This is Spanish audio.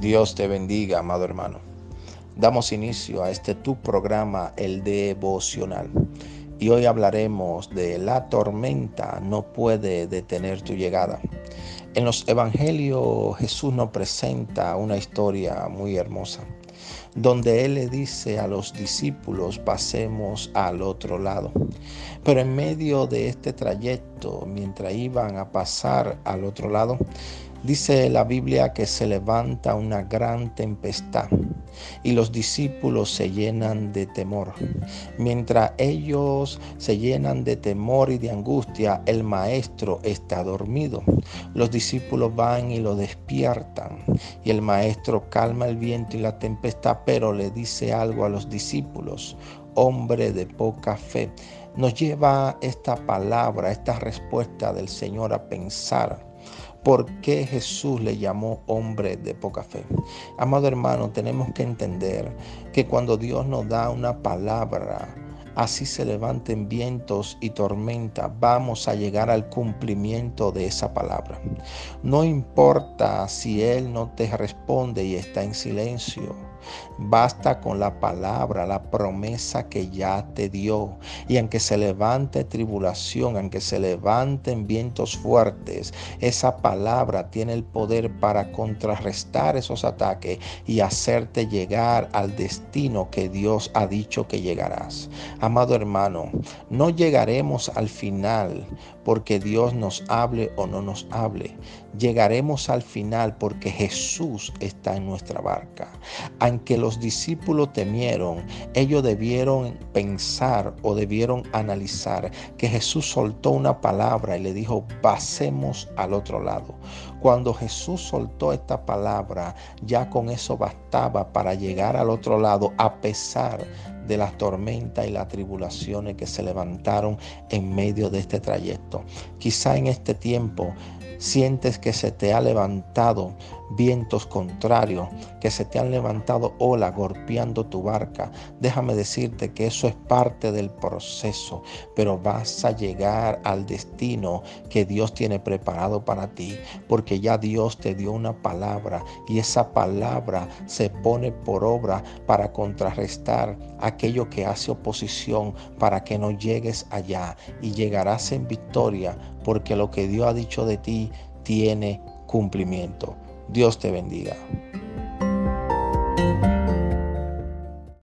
Dios te bendiga, amado hermano. Damos inicio a este tu programa, el devocional. Y hoy hablaremos de la tormenta no puede detener tu llegada. En los evangelios Jesús nos presenta una historia muy hermosa, donde Él le dice a los discípulos pasemos al otro lado. Pero en medio de este trayecto, mientras iban a pasar al otro lado, Dice la Biblia que se levanta una gran tempestad y los discípulos se llenan de temor. Mientras ellos se llenan de temor y de angustia, el maestro está dormido. Los discípulos van y lo despiertan y el maestro calma el viento y la tempestad, pero le dice algo a los discípulos, hombre de poca fe. Nos lleva esta palabra, esta respuesta del Señor a pensar ¿Por qué Jesús le llamó hombre de poca fe? Amado hermano, tenemos que entender que cuando Dios nos da una palabra, así se levanten vientos y tormenta, vamos a llegar al cumplimiento de esa palabra. No importa si Él no te responde y está en silencio. Basta con la palabra, la promesa que ya te dio. Y aunque se levante tribulación, aunque se levanten vientos fuertes, esa palabra tiene el poder para contrarrestar esos ataques y hacerte llegar al destino que Dios ha dicho que llegarás. Amado hermano, no llegaremos al final porque Dios nos hable o no nos hable. Llegaremos al final porque Jesús está en nuestra barca. Aunque los discípulos temieron, ellos debieron pensar o debieron analizar que Jesús soltó una palabra y le dijo, pasemos al otro lado. Cuando Jesús soltó esta palabra, ya con eso bastaba para llegar al otro lado a pesar de las tormentas y las tribulaciones que se levantaron en medio de este trayecto. Quizá en este tiempo sientes que se te ha levantado vientos contrarios, que se te han levantado olas golpeando tu barca, déjame decirte que eso es parte del proceso, pero vas a llegar al destino que Dios tiene preparado para ti, porque ya Dios te dio una palabra y esa palabra se pone por obra para contrarrestar aquello que hace oposición para que no llegues allá y llegarás en victoria porque lo que Dios ha dicho de ti tiene cumplimiento. Dios te bendiga.